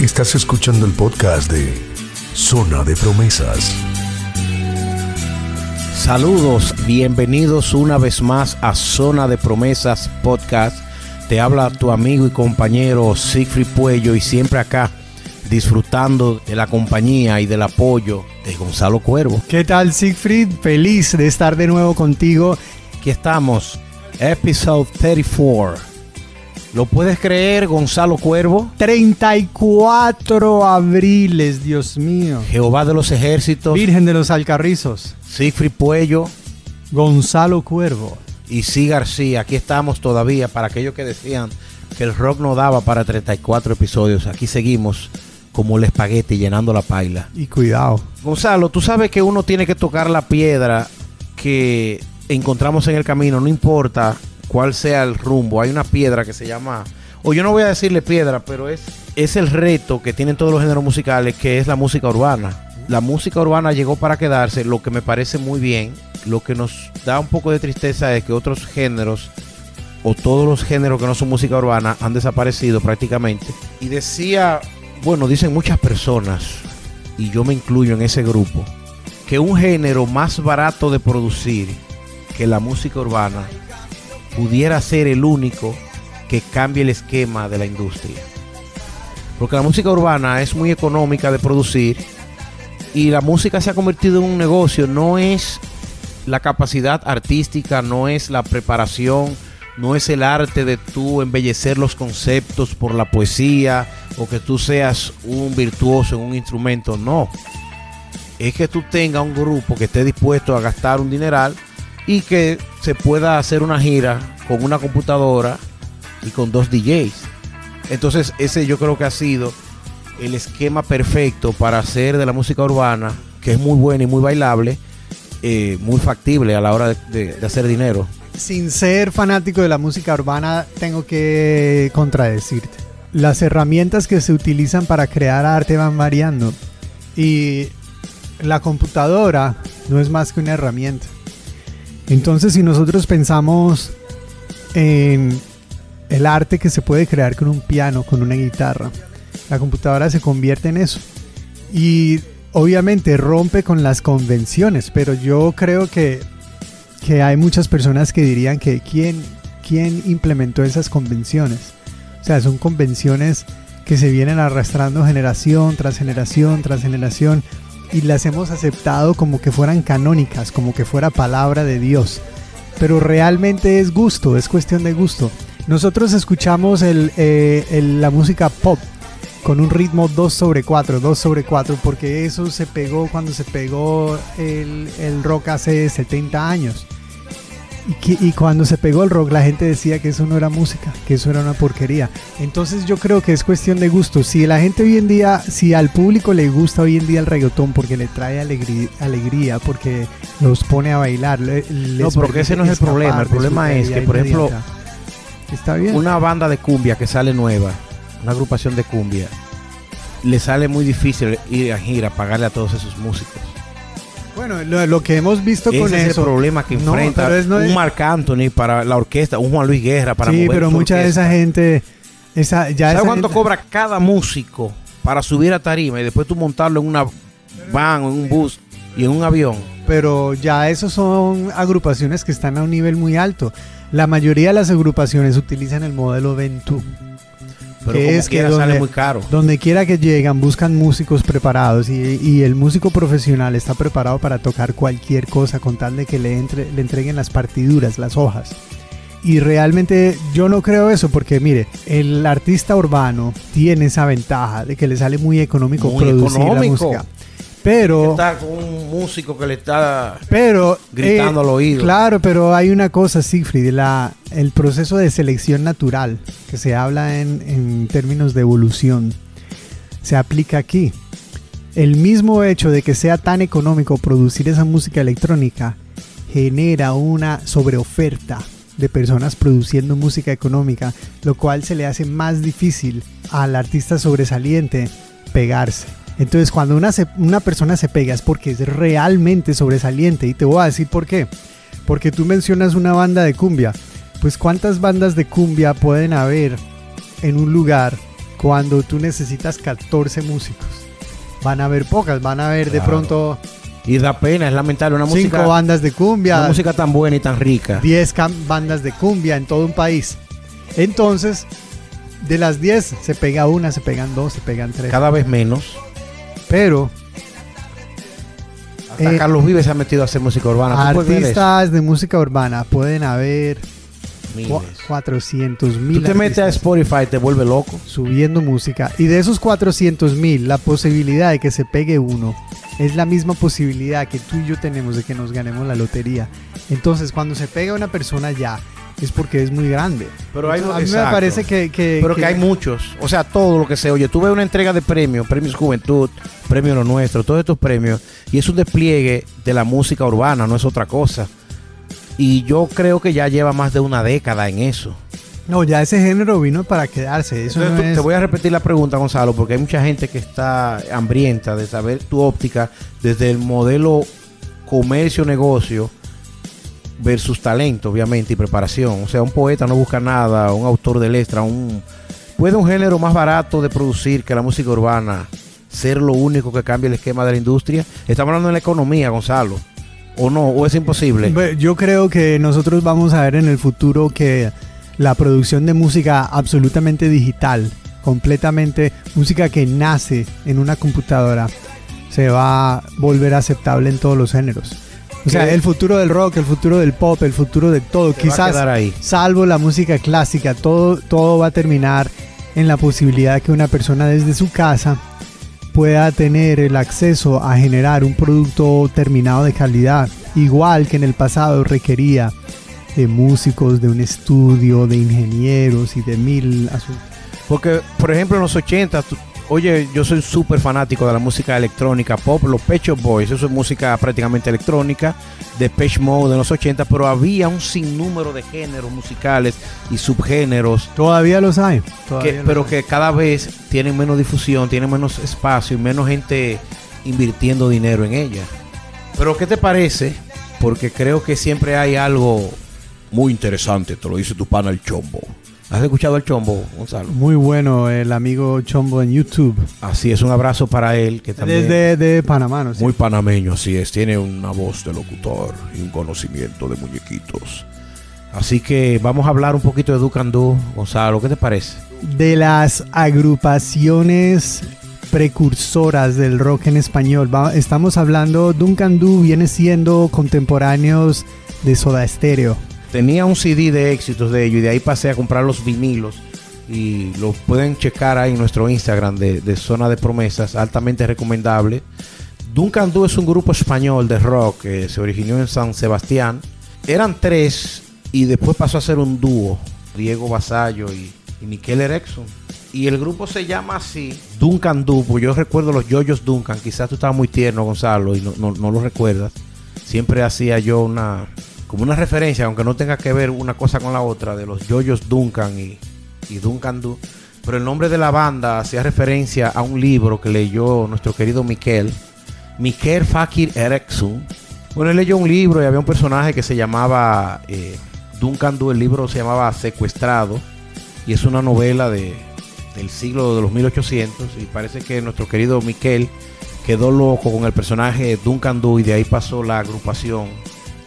Estás escuchando el podcast de Zona de Promesas. Saludos, bienvenidos una vez más a Zona de Promesas Podcast. Te habla tu amigo y compañero Siegfried Puello y siempre acá disfrutando de la compañía y del apoyo de Gonzalo Cuervo. ¿Qué tal Siegfried? Feliz de estar de nuevo contigo. Aquí estamos, episode 34 ¿Lo puedes creer, Gonzalo Cuervo? 34 abriles, Dios mío. Jehová de los ejércitos. Virgen de los Alcarrizos. Sigfrid Puello. Gonzalo Cuervo. Y sí García. Aquí estamos todavía para aquellos que decían que el rock no daba para 34 episodios. Aquí seguimos como el espagueti llenando la paila. Y cuidado. Gonzalo, tú sabes que uno tiene que tocar la piedra que encontramos en el camino, no importa cuál sea el rumbo. Hay una piedra que se llama, o yo no voy a decirle piedra, pero es, es el reto que tienen todos los géneros musicales, que es la música urbana. La música urbana llegó para quedarse, lo que me parece muy bien. Lo que nos da un poco de tristeza es que otros géneros o todos los géneros que no son música urbana han desaparecido prácticamente. Y decía, bueno, dicen muchas personas, y yo me incluyo en ese grupo, que un género más barato de producir que la música urbana pudiera ser el único que cambie el esquema de la industria. Porque la música urbana es muy económica de producir y la música se ha convertido en un negocio, no es la capacidad artística, no es la preparación, no es el arte de tú embellecer los conceptos por la poesía o que tú seas un virtuoso en un instrumento, no. Es que tú tengas un grupo que esté dispuesto a gastar un dineral y que se pueda hacer una gira con una computadora y con dos DJs. Entonces ese yo creo que ha sido el esquema perfecto para hacer de la música urbana, que es muy buena y muy bailable, eh, muy factible a la hora de, de hacer dinero. Sin ser fanático de la música urbana, tengo que contradecirte. Las herramientas que se utilizan para crear arte van variando y la computadora no es más que una herramienta. Entonces, si nosotros pensamos en el arte que se puede crear con un piano, con una guitarra, la computadora se convierte en eso. Y obviamente rompe con las convenciones, pero yo creo que, que hay muchas personas que dirían que ¿quién, quién implementó esas convenciones. O sea, son convenciones que se vienen arrastrando generación tras generación tras generación y las hemos aceptado como que fueran canónicas, como que fuera palabra de Dios. Pero realmente es gusto, es cuestión de gusto. Nosotros escuchamos eh, la música pop con un ritmo 2 sobre 4, 2 sobre 4, porque eso se pegó cuando se pegó el, el rock hace 70 años. Y, cuando se pegó el rock la gente decía que eso no era música, que eso era una porquería. Entonces yo creo que es cuestión de gusto. Si la gente hoy en día, si al público le gusta hoy en día el reggaetón porque le trae alegría, alegría porque los pone a bailar. no, porque ese no es el problema. El problema es que, por ejemplo, ¿Está bien? una banda de cumbia que sale nueva, una agrupación de cumbia, le sale muy difícil ir a gira, pagarle a todos esos músicos. Bueno, lo, que hemos visto con eso. Es el problema que enfrenta un Marc Anthony para la orquesta, un Juan Luis Guerra para Sí, pero mucha de esa gente. Esa, ya ¿Sabes cuánto cobra cada músico para subir a tarima y después tú montarlo en una van en un bus y en un avión? Pero ya esos son agrupaciones que están a un nivel muy alto. La mayoría de las agrupaciones utilizan el modelo Ventú pero es que donde, sale muy caro. Donde quiera que llegan, buscan músicos preparados y, el músico profesional está preparado para tocar cualquier cosa con tal de que le, entre, le entreguen las partiduras, las hojas. Y realmente yo no creo eso porque mire, el artista urbano tiene esa ventaja de que le sale muy económico producir la música. Pero. Está con un músico que le está pero, gritando al eh, oído. Claro, pero hay una cosa, Siegfried, la, el proceso de selección natural, que se habla en, en términos de evolución, se aplica aquí. El mismo hecho de que sea tan económico producir esa música electrónica genera una sobreoferta de personas produciendo música económica, lo cual se le hace más difícil al artista sobresaliente pegarse. Entonces, cuando una, una persona se pega es porque es realmente sobresaliente. Y te voy a decir por qué. Porque tú mencionas una banda de cumbia. Pues, ¿cuántas bandas de cumbia pueden haber en un lugar cuando tú necesitas 14 músicos. Van a haber pocas, van a haber de pronto Y da pena, es lamentable. Una 5 música, bandas de una cumbia, música tan buena y tan rica. 10 cam- bandas de cumbia en todo un país. Entonces, de las 10 se pega una, se pegan dos, se pegan tres. Cada vez menos. Pero Hasta Eh, Carlos Vives se ha metido a hacer música urbana. ¿Tú artistas de música urbana pueden haber Miles. cua- 400 Tú mil te metes a Spotify, te vuelve loco. subiendo música. Y de esos 400 mil, la posibilidad de que se pegue uno es la misma posibilidad que tú y yo tenemos de que nos ganemos la lotería. Entonces, cuando se pega una persona ya, es porque es muy grande. Pero hay, a mí me parece que... que- Pero que hay muchos. O sea, todo lo que se oye. Tú ves una entrega de premios, premios Juventud, premios Lo Nuestro, todos estos premios. Y es un despliegue de la música urbana, no es otra cosa. Y yo creo que ya lleva más de una década en eso. No, ya ese género vino para quedarse. Eso Entonces, no tú- es... Te voy a repetir la pregunta, Gonzalo, porque hay mucha gente que está hambrienta de saber tu óptica desde el modelo comercio-negocio versus talento, obviamente, y preparación. O sea, un poeta no busca nada, un autor del extra, un... ¿Puede un género más barato de producir que la música urbana ser lo único que cambie el esquema de la industria? Estamos hablando de la economía, Gonzalo. ¿O no? ¿O es imposible? Yo creo que nosotros vamos a ver en el futuro que la producción de música absolutamente digital, completamente música que nace en una computadora, se va a volver aceptable en todos los géneros. O sea, el futuro del rock, el futuro del pop, el futuro de todo, Se quizás ahí. salvo la música clásica, todo, todo va a terminar en la posibilidad de que una persona desde su casa pueda tener el acceso a generar un producto terminado de calidad, igual que en el pasado requería de músicos, de un estudio, de ingenieros y de mil asuntos. Porque, por ejemplo, en los 80, tú- oye, yo soy súper fanático de la música electrónica pop, los Pet Shop Boys, eso es música prácticamente electrónica, de Page Mode en los 80, pero había un sinnúmero de géneros musicales y subgéneros, Todavía los hay. todavía que, los pero hay. que cada vez tienen menos difusión, tienen menos espacio y menos gente invirtiendo dinero en ella. Pero, ¿qué te parece? Porque creo que siempre hay algo muy interesante, te lo dice tu pana el chombo. ¿Has escuchado el chombo, Gonzalo? Muy bueno el amigo Chombo en YouTube. Así es, un abrazo para él, que también Desde de Panamá, ¿no? Muy panameño, así es. Tiene una voz de locutor y un conocimiento de muñequitos. Así que vamos a hablar un poquito de Ducandú, Gonzalo, ¿qué te parece? de las agrupaciones precursoras del rock en español. Va- estamos hablando, Duncan Du viene siendo contemporáneos de Soda Stereo. Tenía un CD de éxitos de ellos y de ahí pasé a comprar los vinilos y lo pueden checar ahí en nuestro Instagram de, de Zona de Promesas, altamente recomendable. Duncan Du es un grupo español de rock que se originó en San Sebastián. Eran tres y después pasó a ser un dúo, Diego Basallo y, y Miquel Erickson. Y el grupo se llama así, Duncan Du, porque yo recuerdo los yoyos Duncan, quizás tú estabas muy tierno, Gonzalo, y no, no, no lo recuerdas. Siempre hacía yo una, como una referencia, aunque no tenga que ver una cosa con la otra, de los yoyos Duncan y, Duncan Du. Pero el nombre de la banda hacía referencia a un libro que leyó nuestro querido Miquel, Miquel Fakir Erickson. Bueno, él leyó un libro y había un personaje que se llamaba eh, Duncan Du, el libro se llamaba Secuestrado, y es una novela de, del siglo de los 1800, y parece que nuestro querido Miquel quedó loco con el personaje Duncan Du y de ahí pasó la agrupación.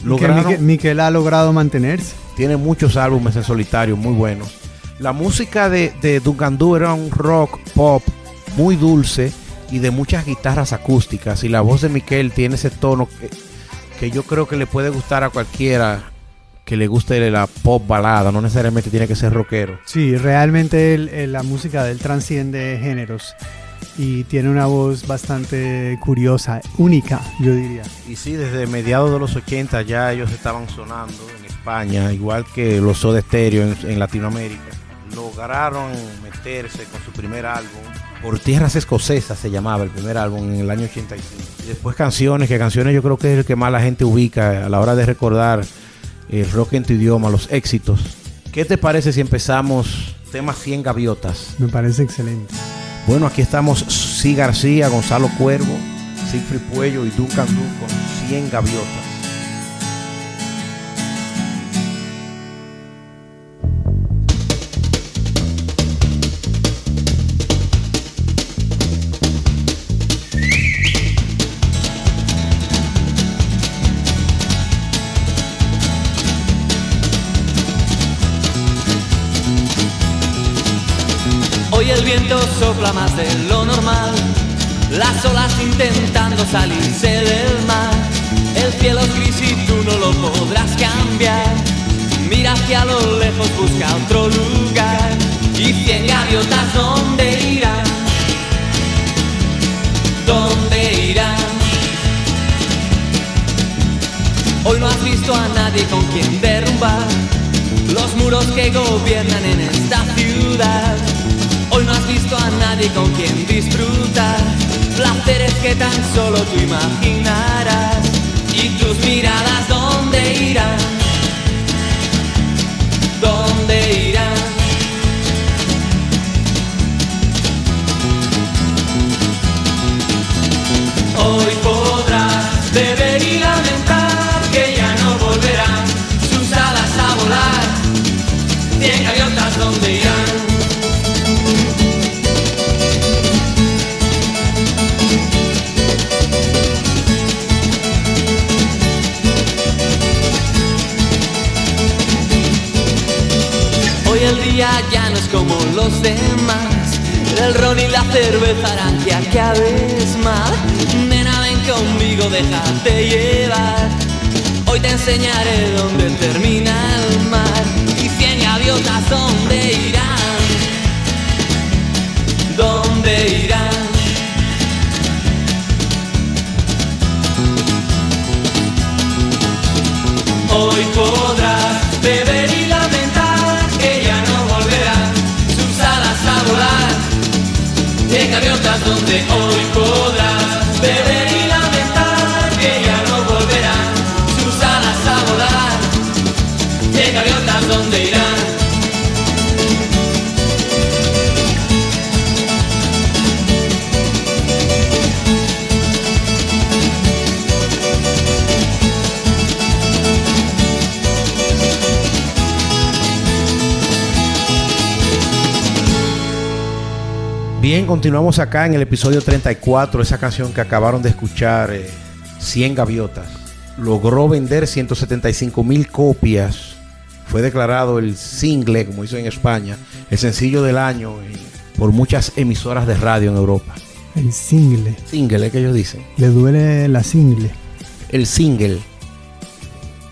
Lograron, Miquel ha logrado mantenerse. tiene muchos álbumes en solitario muy buenos. La música de, de Duncan Du era un rock pop muy dulce y de muchas guitarras acústicas. Y la voz de Miquel tiene ese tono que, que yo creo que le puede gustar a cualquiera que le guste la pop balada. No necesariamente tiene que ser rockero. Sí, realmente la música de él transciende géneros y tiene una voz bastante curiosa, única, yo diría. Y sí, desde mediados de los 80 ya ellos estaban sonando en España, igual que los Soda Stereo en, en Latinoamérica. Lograron meterse con su primer álbum. Por Tierras Escocesas se llamaba el primer álbum en el año 85. Y después canciones, que canciones yo creo que es el que más la gente ubica a la hora de recordar el rock en tu idioma, los éxitos. ¿Qué te parece si empezamos temas 100 gaviotas? Me parece excelente. Bueno, aquí estamos Sí García, Gonzalo Cuervo, Siegfried Puello y Duncan Du con 100 gaviotas. De lo normal, las olas intentando salirse del mar. El cielo es gris y tú no lo podrás cambiar. Mira hacia lo lejos, busca otro lugar. Y cien gaviotas, ¿dónde irán? ¿Dónde irán? Hoy no has visto a nadie con quien derrumbar los muros que gobiernan en esta ciudad. Nadie con quien disfrutar placeres que tan solo tú imaginarás. Y tus miradas, ¿dónde irán? Los demás. El ron y la cerveza harán que acabes mal. Nena, ven conmigo, déjate llevar. Hoy te enseñaré dónde termina el mar. Y cien gaviotas, ¿dónde Bien, continuamos acá en el episodio 34, esa canción que acabaron de escuchar, eh, 100 gaviotas. Logró vender 175 mil copias. Fue declarado el single, como hizo en España, el sencillo del año eh, por muchas emisoras de radio en Europa. El single. Single, es que ellos dicen. Le duele la single. El single.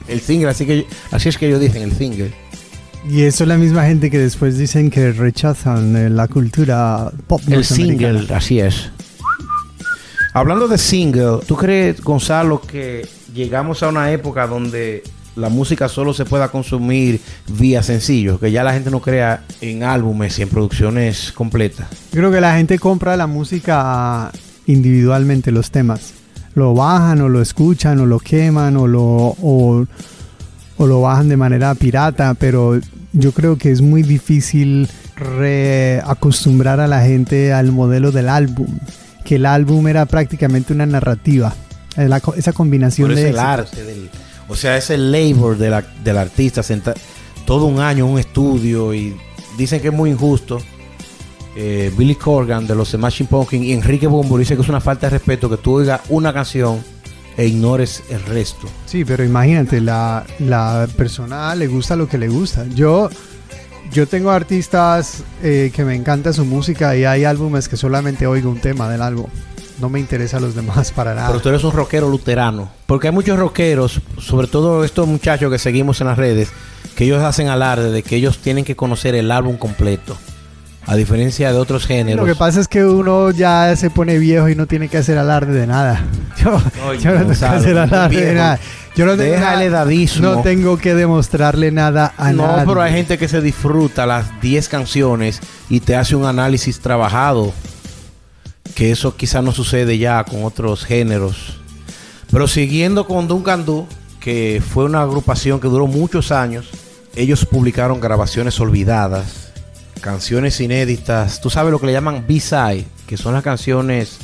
El single, así, que, así es que ellos dicen, el single. Y eso es la misma gente que después dicen que rechazan eh, la cultura pop El single, así es. Hablando de single, ¿tú crees, Gonzalo, que llegamos a una época donde la música solo se pueda consumir vía sencillo? Que ya la gente no crea en álbumes y en producciones completas. Creo que la gente compra la música individualmente, los temas. Lo bajan o lo escuchan o lo queman o lo, o, o lo bajan de manera pirata, pero yo creo que es muy difícil reacostumbrar a la gente al modelo del álbum, que el álbum era prácticamente una narrativa, la esa combinación Por eso de el arte del, o sea, es el labor de la- del artista, senta- todo un año un estudio y dicen que es muy injusto. Eh, Billy Corgan de los Smashing Pumpkins y Enrique Bombo dice que es una falta de respeto que tú oigas una canción e ignores el resto. Sí, pero imagínate, la, la persona le gusta lo que le gusta. Yo, yo tengo artistas eh, que me encanta su música y hay álbumes que solamente oigo un tema del álbum. No me interesa los demás para nada. Pero tú eres un rockero luterano. Porque hay muchos rockeros, sobre todo estos muchachos que seguimos en las redes, que ellos hacen alarde de que ellos tienen que conocer el álbum completo. A diferencia de otros géneros. Lo que pasa es que uno ya se pone viejo y no tiene que hacer alarde de nada. Yo, no tengo que Gonzalo, hacer alarde de viejo. nada. Yo no tengo, nada- no tengo que demostrarle nada a no, nadie. pero hay gente que se disfruta las 10 canciones y te hace un análisis trabajado. Que eso quizás no sucede ya con otros géneros. Pero siguiendo con Duncan Du, que fue una agrupación que duró muchos años, ellos publicaron grabaciones olvidadas, canciones inéditas. Tú sabes lo que le llaman B-side, que son las canciones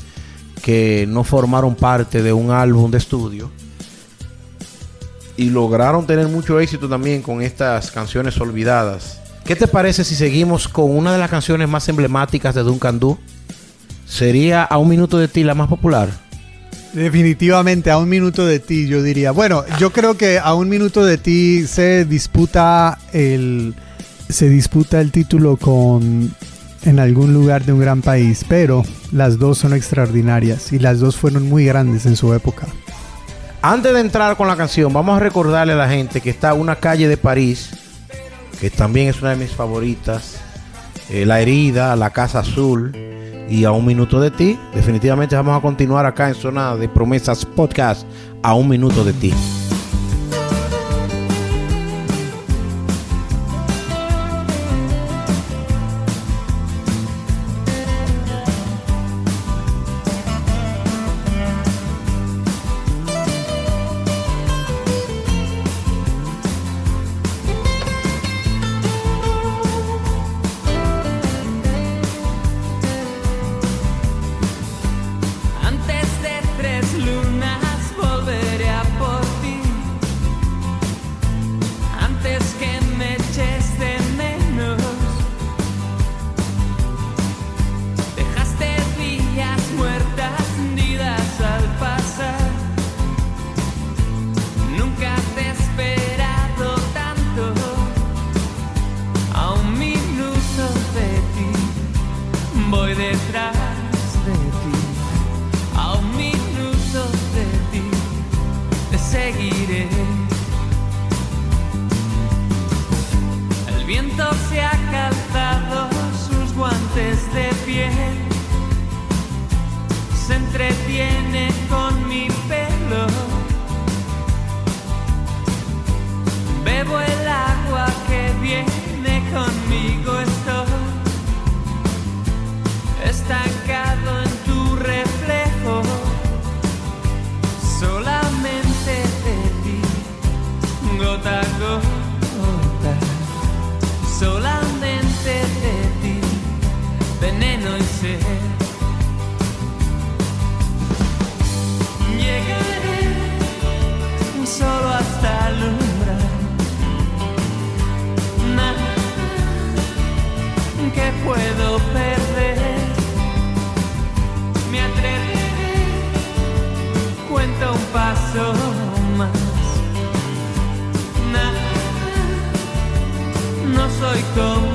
que no formaron parte de un álbum de estudio y lograron tener mucho éxito también con estas canciones olvidadas. ¿Qué te parece si seguimos con una de las canciones más emblemáticas de Duncan Du? Sería A un minuto de ti la más popular. Definitivamente, a un minuto de ti, yo diría. Bueno, yo creo que a un minuto de ti se disputa el se disputa el título con en algún lugar de un gran país, pero las dos son extraordinarias y las dos fueron muy grandes en su época. Antes de entrar con la canción, vamos a recordarle a la gente que está una calle de París, que también es una de mis favoritas, eh, La Herida, La Casa Azul y A Un Minuto de Ti. Definitivamente vamos a continuar acá en Zona de Promesas Podcast, A Un Minuto de Ti. Gota solamente de ti, veneno y sed. Llegaré solo hasta el umbral. Nada que puedo perder. No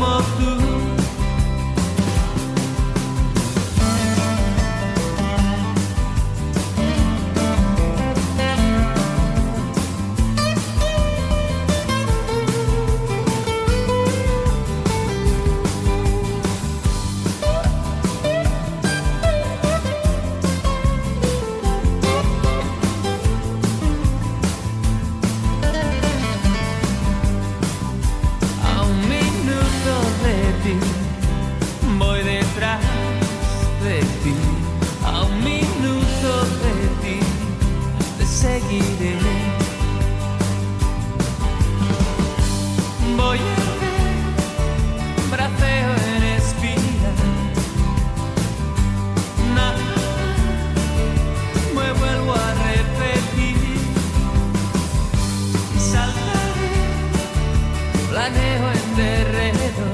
planeo en terreno.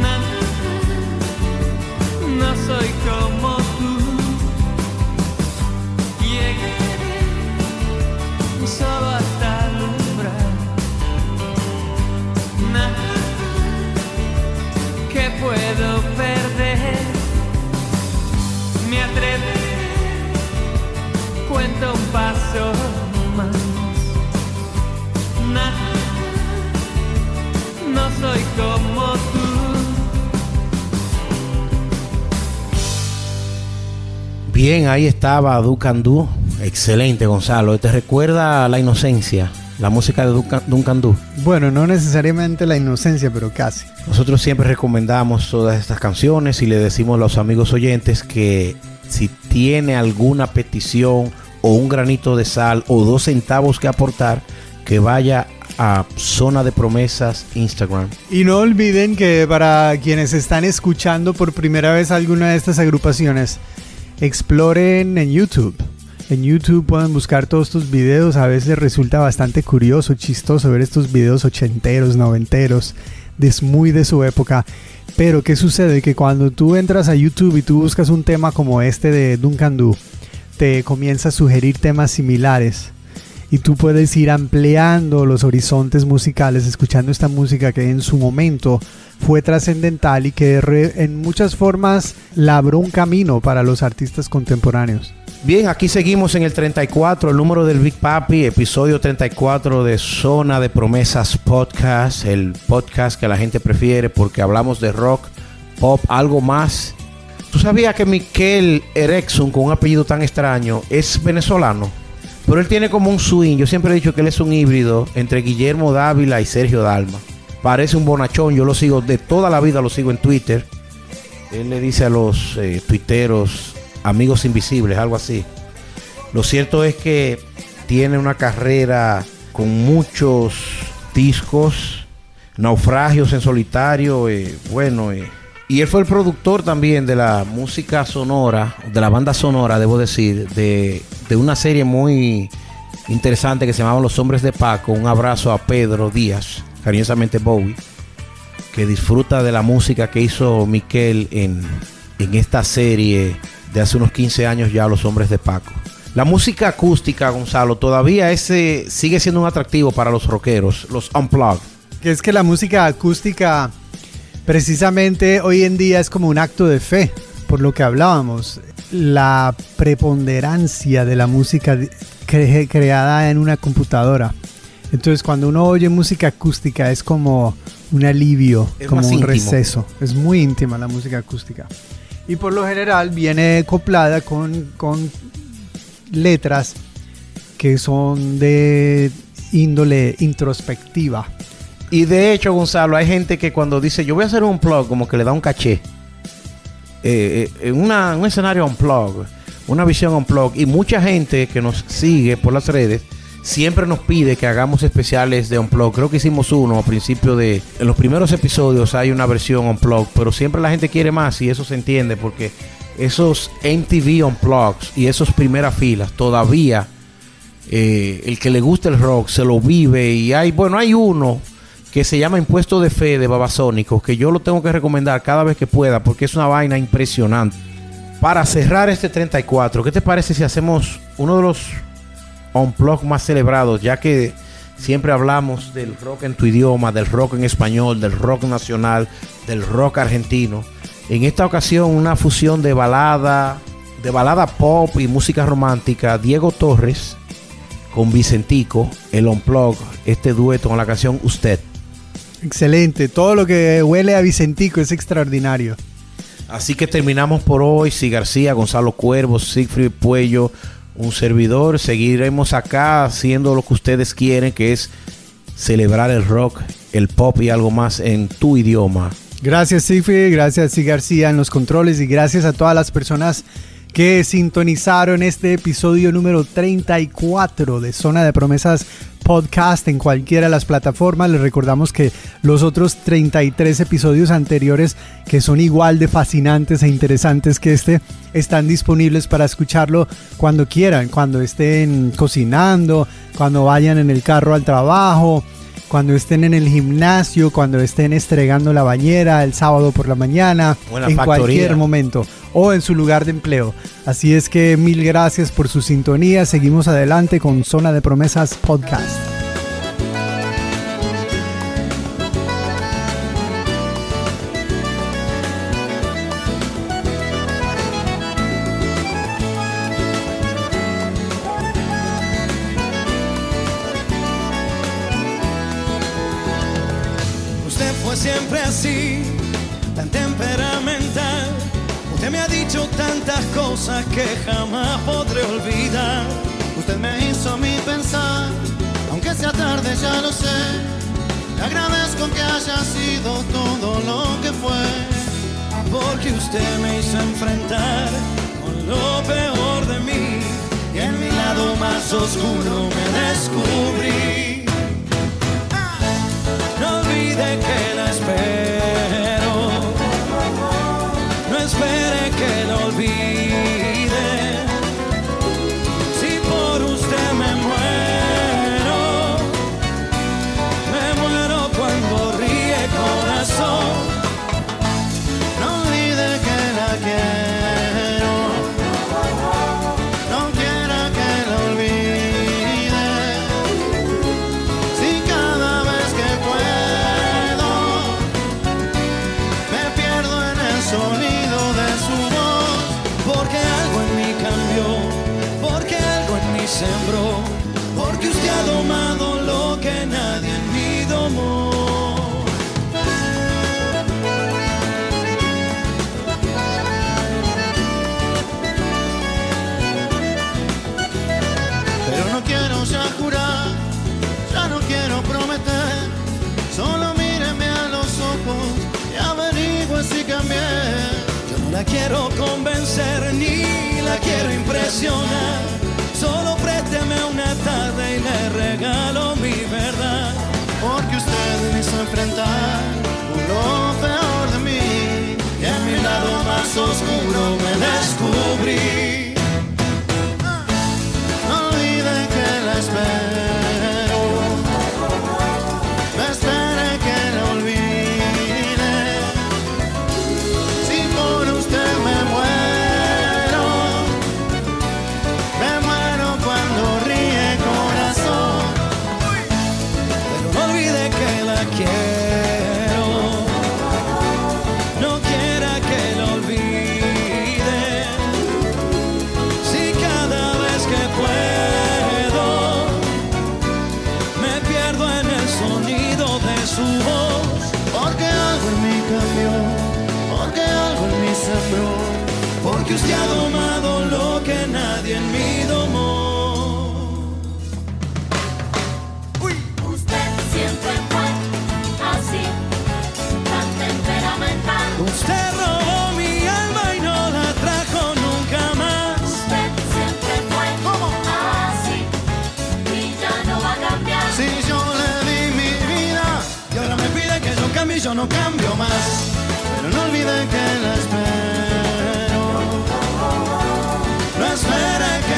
Nada, no soy como tú. Llegaré solo hasta el umbral. Nada que puedo perder. Me atreveré, cuento un paso Bien, ahí estaba Duncan Du. Excelente, Gonzalo. ¿Te recuerda la inocencia? La música de Duncan, Duncan Du. Bueno, no necesariamente la inocencia, pero casi. Nosotros siempre recomendamos todas estas canciones y le decimos a los amigos oyentes que si tiene alguna petición o un granito de sal o dos centavos que aportar, que vaya a Zona de Promesas Instagram. Y no olviden que para quienes están escuchando por primera vez alguna de estas agrupaciones, exploren en YouTube. En YouTube pueden buscar todos estos videos. A veces resulta bastante curioso, chistoso ver estos videos ochenteros, noventeros, des muy de su época. Pero ¿qué sucede? Que cuando tú entras a YouTube y tú buscas un tema como este de Duncan Du, te comienza a sugerir temas similares. Y tú puedes ir ampliando los horizontes musicales escuchando esta música que en su momento fue trascendental y que en muchas formas labró un camino para los artistas contemporáneos. Bien, aquí seguimos en el 34, el número del Big Papi, episodio 34 de Zona de Promesas Podcast, el podcast que la gente prefiere porque hablamos de rock, pop, algo más. ¿Tú sabías que Miquel Erexon, con un apellido tan extraño, es venezolano? Pero él tiene como un swing. Yo siempre he dicho que él es un híbrido entre Guillermo Dávila y Sergio Dalma. Parece un bonachón. Yo lo sigo de toda la vida, lo sigo en Twitter. Él le dice a los eh, tuiteros amigos invisibles, algo así. Lo cierto es que tiene una carrera con muchos discos, naufragios en solitario, eh, bueno, eh, y él fue el productor también de la música sonora, de la banda sonora, debo decir, de, de una serie muy interesante que se llamaba Los Hombres de Paco. Un abrazo a Pedro Díaz, cariñosamente Bowie, que disfruta de la música que hizo Miquel en, en esta serie de hace unos 15 años ya, Los Hombres de Paco. La música acústica, Gonzalo, todavía ese sigue siendo un atractivo para los rockeros, los unplugged. Que es que la música acústica precisamente hoy en día es como un acto de fe, por lo que hablábamos. La preponderancia de la música creada en una computadora. Entonces cuando uno oye música acústica es como un alivio, Es como un íntimo. receso. Es muy íntima la música acústica. Y por lo general viene acoplada con, con letras que son de índole introspectiva. Y de hecho, Gonzalo, hay gente que cuando dice yo voy a hacer un plug, como que le da un caché. Eh, eh, en una- un escenario on plug, una visión on plug. Y mucha gente que nos sigue por las redes siempre nos pide que hagamos especiales de on plug. Creo que hicimos uno a principio de. En los primeros episodios hay una versión on plug, pero siempre la gente quiere más y eso se entiende porque esos MTV on plugs y esos primeras filas todavía. eh, el que le gusta el rock se lo vive y hay, bueno, hay uno que se llama Impuesto de Fe de Babasónicos, que yo lo tengo que recomendar cada vez que pueda porque es una vaina impresionante. Para cerrar este 34, ¿qué te parece si hacemos uno de los unplug más celebrados, ya que siempre hablamos del rock en tu idioma, del rock en español, del rock nacional, del rock argentino? En esta ocasión una fusión de balada, de balada pop y música romántica, Diego Torres con Vicentico, el unplug, este dueto con la canción Usted. Excelente, todo lo que huele a Vicentico es extraordinario. Así que terminamos por hoy. Si García, Gonzalo Cuervo, Siegfried Puello, un servidor. Seguiremos acá haciendo lo que ustedes quieren, que es celebrar el rock, el pop y algo más en tu idioma. Gracias Sigfrid, gracias y García en los controles y gracias a todas las personas que sintonizaron este episodio número 34 de Zona de Promesas Podcast en cualquiera de las plataformas. Les recordamos que los otros 33 episodios anteriores, que son igual de fascinantes e interesantes que este, están disponibles para escucharlo cuando quieran, cuando estén cocinando, cuando vayan en el carro al trabajo cuando estén en el gimnasio, cuando estén estregando la bañera el sábado por la mañana, en la en factoría. cualquier momento o en su lugar de empleo. Así es que mil gracias por su sintonía. Seguimos adelante con Zona de Promesas Podcast. Siempre así, tan temperamental. Usted me ha dicho tantas cosas que jamás podré olvidar. Usted me hizo mí pensar, aunque sea tarde ya lo sé. Le agradezco que haya sido todo lo que fue. Porque usted me hizo enfrentar con lo peor de mí. Y en mi lado más oscuro me descubrí. Que la espero. No espere que lo olvide. Solo présteme una tarde y le regalo sembró. Porque usted ha domado lo que nadie en mí domó. Usted siempre fue así, tan temperamental. Usted robó mi alma y no la trajo nunca más. Usted siempre fue así y ya no va a cambiar. Si yo le di mi vida Y ahora me pide que yo cambie y yo no cambio más. Pero no olvide que la espere que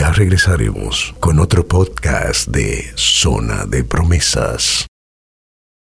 ya regresaremos con otro podcast de Zona de Promesas.